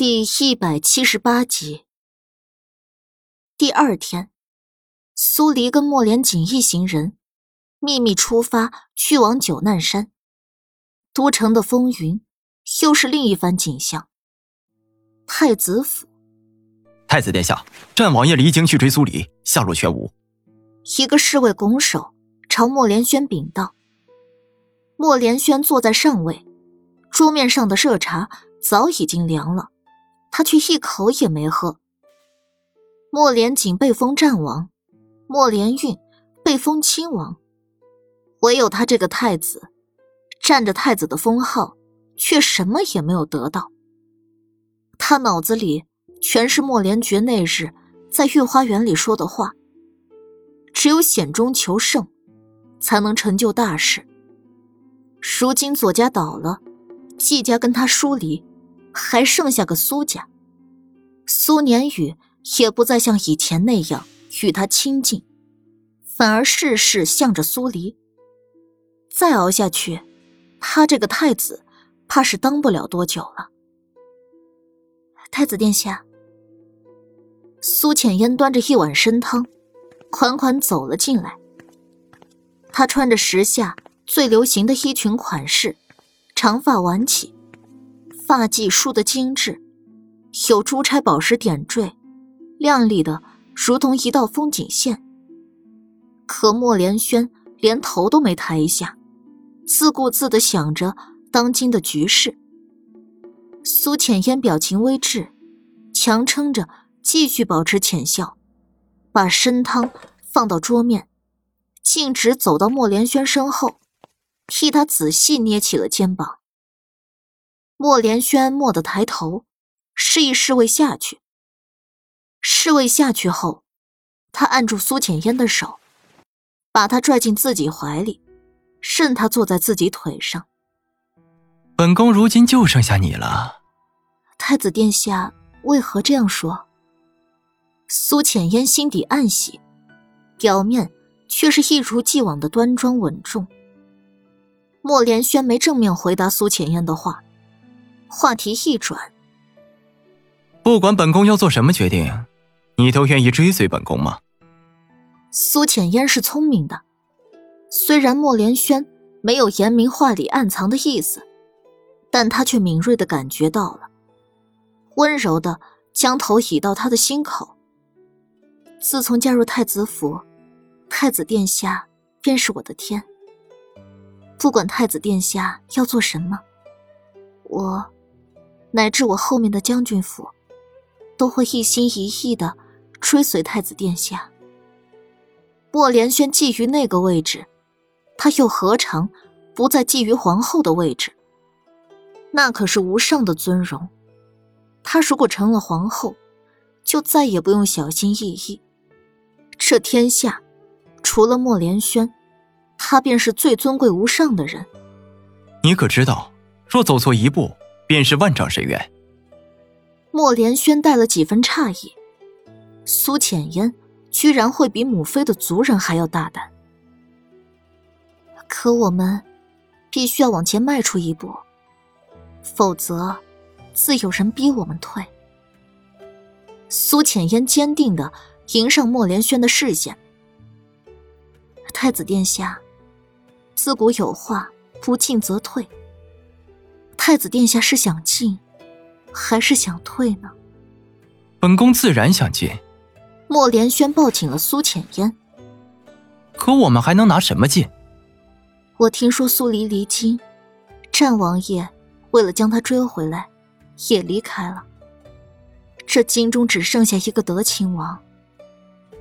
第一百七十八集。第二天，苏黎跟莫连锦一行人秘密出发，去往九难山。都城的风云又是另一番景象。太子府，太子殿下，战王爷离京去追苏黎，下落全无。一个侍卫拱手朝莫连轩禀道。莫连轩坐在上位，桌面上的热茶早已经凉了。他却一口也没喝。莫连锦被封战王，莫连运被封亲王，唯有他这个太子，占着太子的封号，却什么也没有得到。他脑子里全是莫连觉那日在御花园里说的话：只有险中求胜，才能成就大事。如今左家倒了，季家跟他疏离。还剩下个苏家，苏年宇也不再像以前那样与他亲近，反而事事向着苏黎。再熬下去，他这个太子怕是当不了多久了。太子殿下，苏浅烟端着一碗参汤，款款走了进来。她穿着时下最流行的衣裙款式，长发挽起。发髻梳得精致，有珠钗宝石点缀，亮丽的如同一道风景线。可莫连轩连头都没抬一下，自顾自地想着当今的局势。苏浅烟表情微滞，强撑着继续保持浅笑，把参汤放到桌面，径直走到莫连轩身后，替他仔细捏起了肩膀。莫连轩蓦地抬头，示意侍卫下去。侍卫下去后，他按住苏浅烟的手，把她拽进自己怀里，任她坐在自己腿上。本宫如今就剩下你了。太子殿下为何这样说？苏浅烟心底暗喜，表面却是一如既往的端庄稳重。莫连轩没正面回答苏浅烟的话。话题一转，不管本宫要做什么决定，你都愿意追随本宫吗？苏浅烟是聪明的，虽然莫连轩没有言明话里暗藏的意思，但他却敏锐的感觉到了，温柔的将头倚到他的心口。自从加入太子府，太子殿下便是我的天。不管太子殿下要做什么，我。乃至我后面的将军府，都会一心一意的追随太子殿下。莫连轩觊觎那个位置，他又何尝不再觊觎皇后的位置？那可是无上的尊荣。他如果成了皇后，就再也不用小心翼翼。这天下，除了莫连轩，他便是最尊贵无上的人。你可知道，若走错一步？便是万丈深渊。莫连轩带了几分诧异，苏浅烟居然会比母妃的族人还要大胆。可我们必须要往前迈出一步，否则自有人逼我们退。苏浅烟坚定的迎上莫连轩的视线。太子殿下，自古有话，不进则退。太子殿下是想进，还是想退呢？本宫自然想进。莫连轩抱紧了苏浅烟。可我们还能拿什么进？我听说苏黎离京，战王爷为了将他追回来，也离开了。这京中只剩下一个德亲王，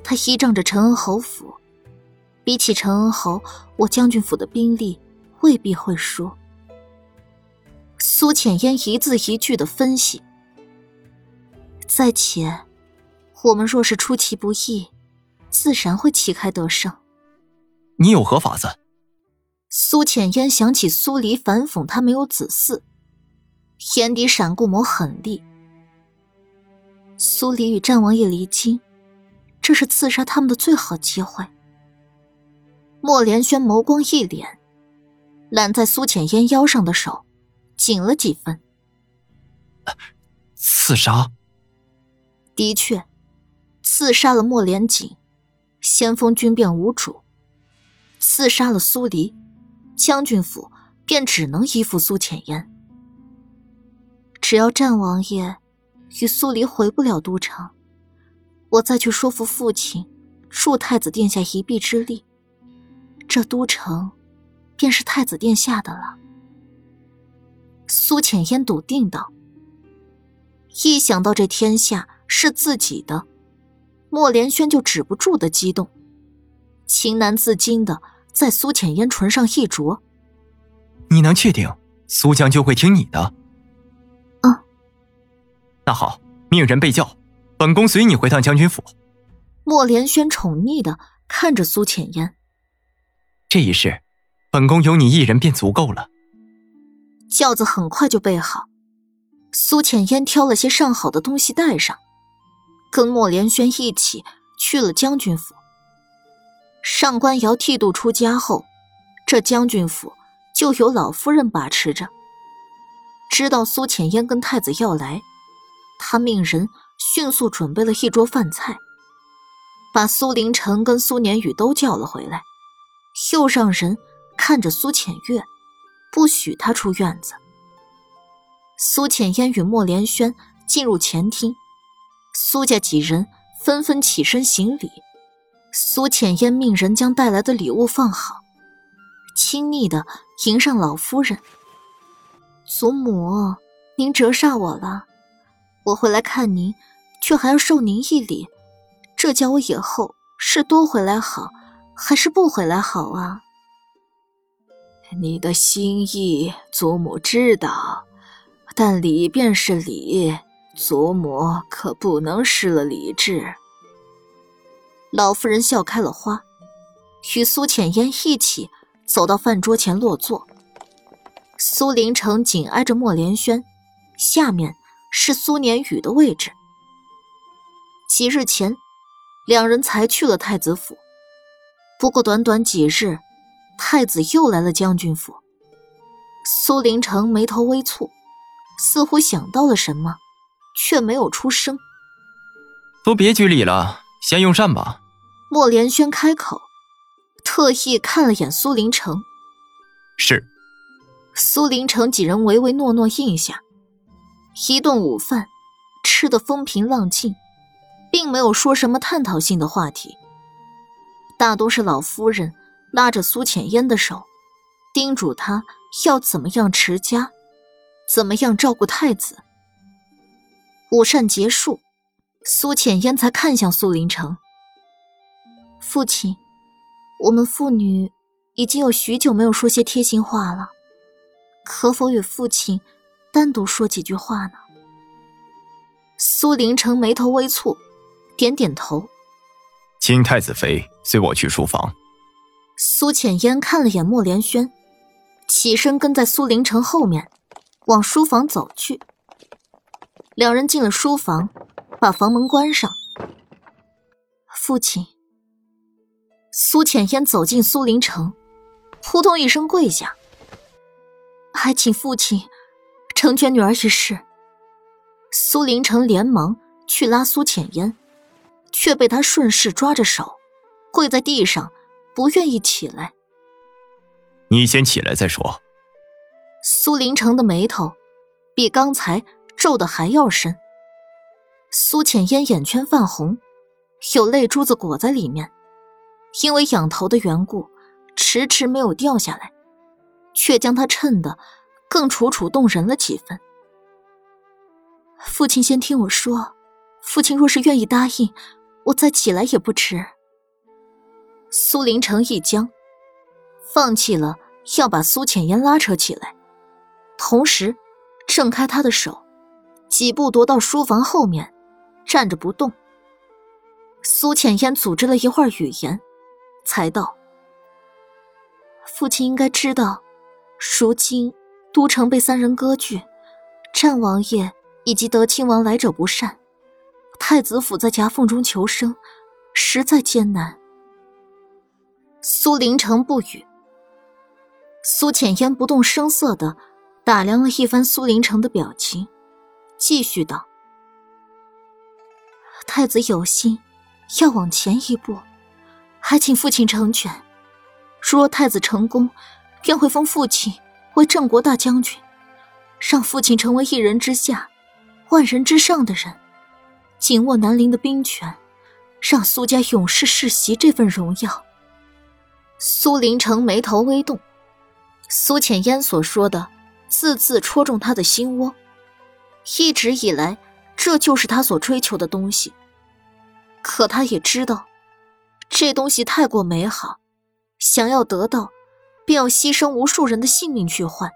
他依仗着陈恩侯府，比起陈恩侯，我将军府的兵力未必会输。苏浅烟一字一句的分析。再且，我们若是出其不意，自然会旗开得胜。你有何法子？苏浅烟想起苏黎反讽他没有子嗣，眼底闪过抹狠厉。苏黎与战王爷离京，这是刺杀他们的最好机会。莫连轩眸光一敛，揽在苏浅烟腰上的手。紧了几分。刺杀。的确，刺杀了莫连锦，先锋军便无主；刺杀了苏黎，将军府便只能依附苏浅烟。只要战王爷与苏黎回不了都城，我再去说服父亲，助太子殿下一臂之力，这都城便是太子殿下的了。苏浅烟笃定道。一想到这天下，是自己的，莫连轩就止不住的激动，情难自禁的在苏浅烟唇上一啄。你能确定苏江就会听你的？嗯。那好，命人备轿，本宫随你回趟将军府。莫连轩宠溺的看着苏浅烟。这一世，本宫有你一人便足够了。轿子很快就备好，苏浅烟挑了些上好的东西带上。跟莫连轩一起去了将军府。上官瑶剃度出家后，这将军府就由老夫人把持着。知道苏浅烟跟太子要来，他命人迅速准备了一桌饭菜，把苏林城跟苏年宇都叫了回来，又让人看着苏浅月，不许他出院子。苏浅烟与莫连轩进入前厅。苏家几人纷纷起身行礼，苏浅烟命人将带来的礼物放好，亲昵的迎上老夫人。祖母，您折煞我了，我回来看您，却还要受您一礼，这叫我以后是多回来好，还是不回来好啊？你的心意，祖母知道，但礼便是礼。祖母可不能失了理智。老夫人笑开了花，与苏浅烟一起走到饭桌前落座。苏林城紧挨着莫连轩，下面是苏年宇的位置。几日前，两人才去了太子府，不过短短几日，太子又来了将军府。苏林城眉头微蹙，似乎想到了什么。却没有出声。都别拘礼了，先用膳吧。莫连轩开口，特意看了眼苏林城。是。苏林城几人唯唯诺诺应下。一顿午饭吃得风平浪静，并没有说什么探讨性的话题。大多是老夫人拉着苏浅烟的手，叮嘱她要怎么样持家，怎么样照顾太子。午膳结束，苏浅烟才看向苏林城。父亲，我们父女已经有许久没有说些贴心话了，可否与父亲单独说几句话呢？苏林城眉头微蹙，点点头。请太子妃随我去书房。苏浅烟看了眼莫连轩，起身跟在苏林城后面，往书房走去。两人进了书房，把房门关上。父亲，苏浅烟走进苏林城，扑通一声跪下，还请父亲成全女儿一事。苏林城连忙去拉苏浅烟，却被他顺势抓着手，跪在地上，不愿意起来。你先起来再说。苏林城的眉头比刚才。皱的还要深。苏浅烟眼圈泛红，有泪珠子裹在里面，因为仰头的缘故，迟迟没有掉下来，却将她衬得更楚楚动人了几分。父亲先听我说，父亲若是愿意答应，我再起来也不迟。苏林城一僵，放弃了要把苏浅烟拉扯起来，同时挣开他的手。几步踱到书房后面，站着不动。苏浅烟组织了一会儿语言，才道：“父亲应该知道，如今都城被三人割据，战王爷以及德亲王来者不善，太子府在夹缝中求生，实在艰难。”苏林城不语。苏浅烟不动声色的打量了一番苏林城的表情。继续道：“太子有心要往前一步，还请父亲成全。若太子成功，便会封父亲为镇国大将军，让父亲成为一人之下、万人之上的人，紧握南陵的兵权，让苏家永世世袭这份荣耀。苏林城眉头微动，苏浅烟所说的字字戳中他的心窝。一直以来，这就是他所追求的东西。可他也知道，这东西太过美好，想要得到，便要牺牲无数人的性命去换，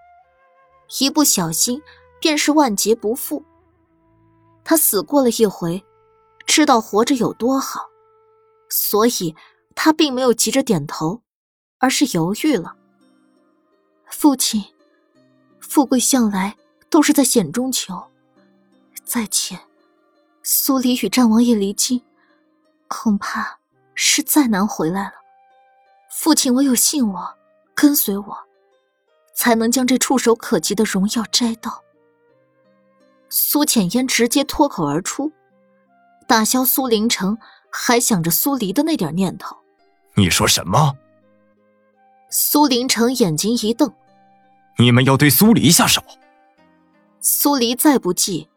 一不小心便是万劫不复。他死过了一回，知道活着有多好，所以他并没有急着点头，而是犹豫了。父亲，富贵向来都是在险中求。再前，苏黎与战王爷离京，恐怕是再难回来了。父亲唯有信我，跟随我，才能将这触手可及的荣耀摘到。苏浅烟直接脱口而出，打消苏林城还想着苏黎的那点念头。你说什么？苏林城眼睛一瞪：“你们要对苏黎下手？”苏黎再不济。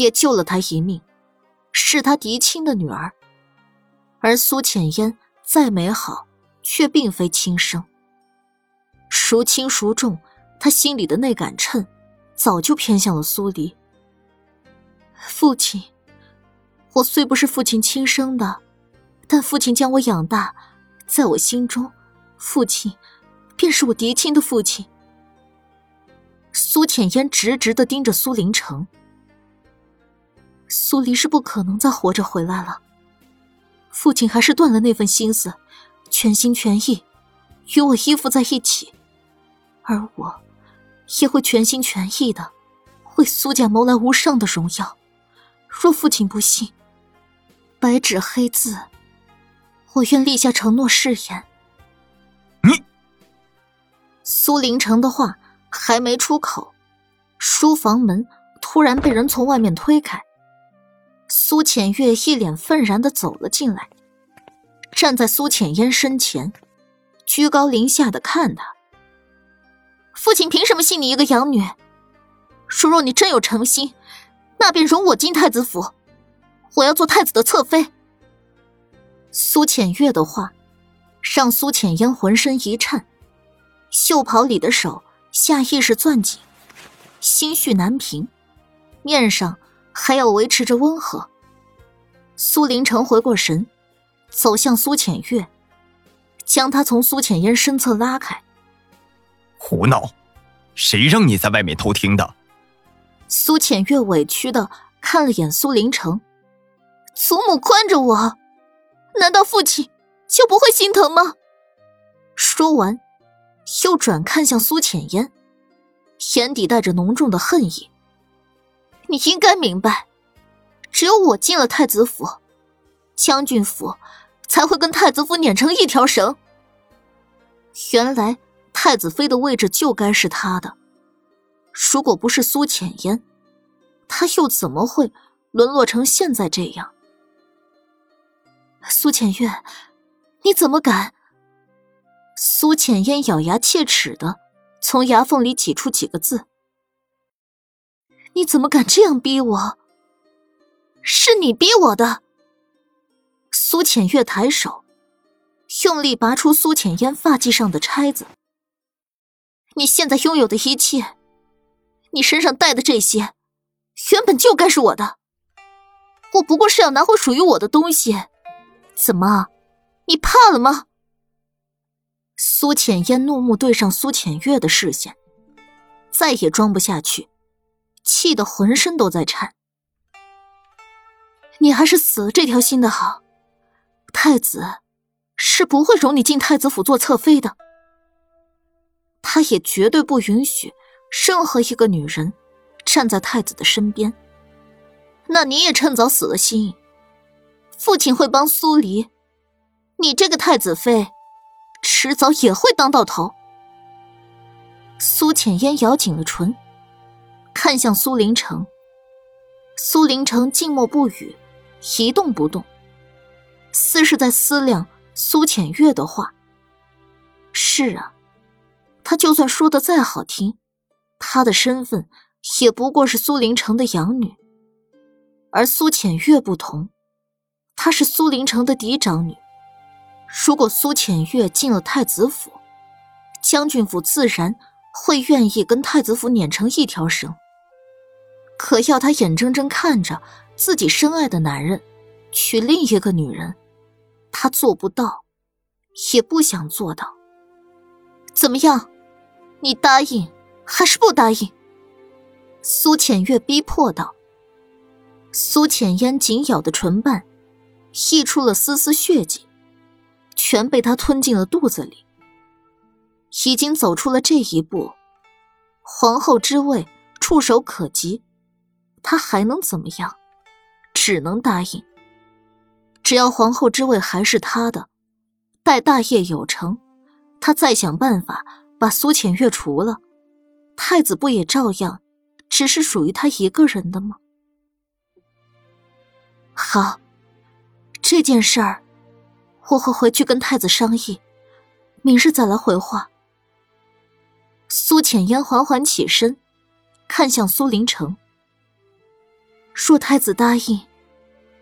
也救了他一命，是他嫡亲的女儿。而苏浅烟再美好，却并非亲生。孰轻孰重，他心里的那杆秤，早就偏向了苏黎。父亲，我虽不是父亲亲生的，但父亲将我养大，在我心中，父亲便是我嫡亲的父亲。苏浅烟直直的盯着苏林城。苏黎是不可能再活着回来了。父亲还是断了那份心思，全心全意与我依附在一起，而我也会全心全意的为苏家谋来无上的荣耀。若父亲不信，白纸黑字，我愿立下承诺誓言。苏林城的话还没出口，书房门突然被人从外面推开。苏浅月一脸愤然的走了进来，站在苏浅烟身前，居高临下的看他。父亲凭什么信你一个养女？如若你真有诚心，那便容我进太子府，我要做太子的侧妃。苏浅月的话，让苏浅烟浑身一颤，袖袍里的手下意识攥紧，心绪难平，面上。还要维持着温和。苏林城回过神，走向苏浅月，将她从苏浅烟身侧拉开。胡闹！谁让你在外面偷听的？苏浅月委屈的看了眼苏林城，祖母关着我，难道父亲就不会心疼吗？说完，又转看向苏浅烟，眼底带着浓重的恨意。你应该明白，只有我进了太子府，将军府才会跟太子府粘成一条绳。原来太子妃的位置就该是他的，如果不是苏浅烟，他又怎么会沦落成现在这样？苏浅月，你怎么敢？苏浅烟咬牙切齿的从牙缝里挤出几个字。你怎么敢这样逼我？是你逼我的。苏浅月抬手，用力拔出苏浅烟发髻上的钗子。你现在拥有的一切，你身上带的这些，原本就该是我的。我不过是要拿回属于我的东西，怎么，你怕了吗？苏浅烟怒目对上苏浅月的视线，再也装不下去。气得浑身都在颤，你还是死了这条心的好。太子是不会容你进太子府做侧妃的，他也绝对不允许任何一个女人站在太子的身边。那你也趁早死了心，父亲会帮苏黎，你这个太子妃，迟早也会当到头。苏浅烟咬紧了唇。看向苏林城，苏林城静默不语，一动不动，似是在思量苏浅月的话。是啊，他就算说的再好听，他的身份也不过是苏林城的养女，而苏浅月不同，她是苏林城的嫡长女。如果苏浅月进了太子府，将军府自然会愿意跟太子府碾成一条绳。可要他眼睁睁看着自己深爱的男人娶另一个女人，他做不到，也不想做到。怎么样，你答应还是不答应？苏浅月逼迫道。苏浅烟紧咬的唇瓣，溢出了丝丝血迹，全被他吞进了肚子里。已经走出了这一步，皇后之位触手可及。他还能怎么样？只能答应。只要皇后之位还是他的，待大业有成，他再想办法把苏浅月除了，太子不也照样只是属于他一个人的吗？好，这件事儿我会回去跟太子商议，明日再来回话。苏浅烟缓缓起身，看向苏林城。若太子答应，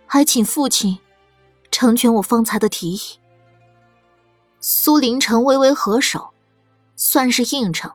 还请父亲成全我方才的提议。苏林城微微合手，算是应承。